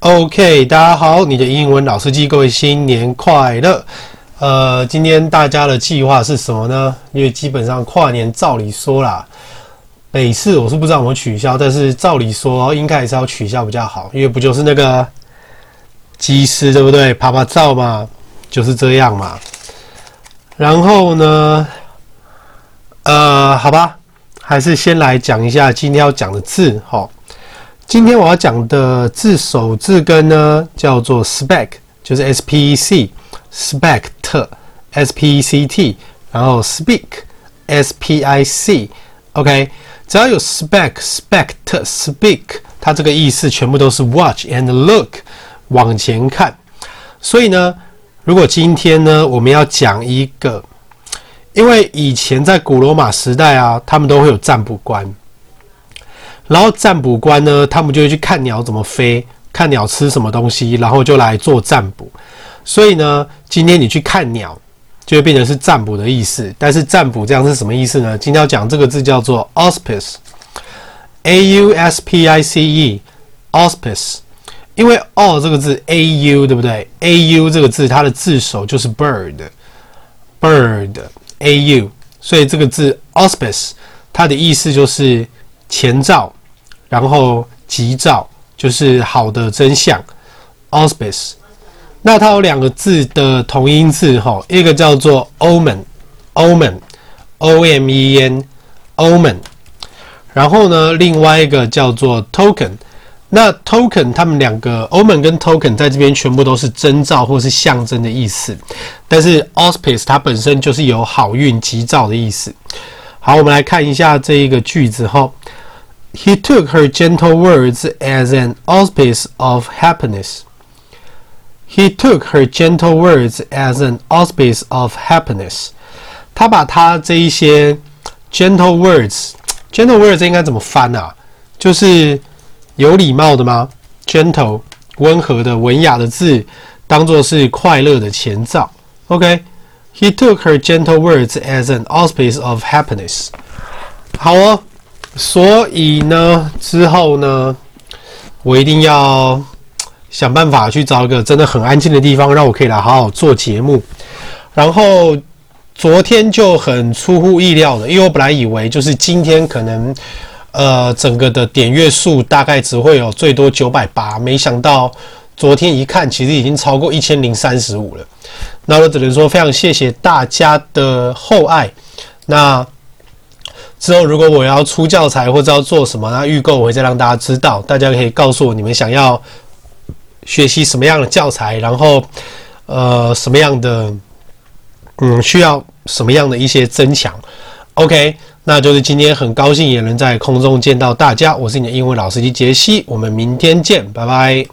OK，大家好，你的英文老司机，各位新年快乐。呃，今天大家的计划是什么呢？因为基本上跨年照理说啦，北市我是不知道有没有取消，但是照理说应该还是要取消比较好，因为不就是那个机师对不对？啪啪照嘛，就是这样嘛。然后呢，呃，好吧，还是先来讲一下今天要讲的字，齁。今天我要讲的字首字根呢，叫做 spec，就是 s p e c，spect，s p e c t，然后 speak，s p i c，OK，只要有 spec，spect，speak，它这个意思全部都是 watch and look，往前看。所以呢，如果今天呢，我们要讲一个，因为以前在古罗马时代啊，他们都会有占卜官。然后占卜官呢，他们就会去看鸟怎么飞，看鸟吃什么东西，然后就来做占卜。所以呢，今天你去看鸟，就会变成是占卜的意思。但是占卜这样是什么意思呢？今天要讲这个字叫做 auspice，a u s p i c e，auspice。因为 au 这个字 a u 对不对？a u 这个字它的字首就是 bird，bird，a u，所以这个字 auspice 它的意思就是前兆。然后吉兆就是好的真相，auspice。那它有两个字的同音字哈，一个叫做 omen，omen，o m e n，omen。然后呢，另外一个叫做 token。那 token 它们两个 omen 跟 token 在这边全部都是征兆或是象征的意思，但是 auspice 它本身就是有好运吉兆的意思。好，我们来看一下这一个句子哈。He took her gentle words as an auspice of happiness. He took her gentle words as an auspice of happiness. 他把他这一些 gentle words，gentle words 应该怎么翻啊？就是有礼貌的吗？gentle 温和的、文雅的字，当做是快乐的前兆。OK，He took her gentle words as an auspice of happiness. 好哦。 所以呢，之后呢，我一定要想办法去找一个真的很安静的地方，让我可以来好好做节目。然后昨天就很出乎意料的，因为我本来以为就是今天可能呃整个的点阅数大概只会有最多九百八，没想到昨天一看，其实已经超过一千零三十五了。那我只能说非常谢谢大家的厚爱。那。之后，如果我要出教材或者要做什么，那预购我会再让大家知道。大家可以告诉我你们想要学习什么样的教材，然后呃什么样的嗯需要什么样的一些增强。OK，那就是今天很高兴也能在空中见到大家。我是你的英文老师机杰西，我们明天见，拜拜。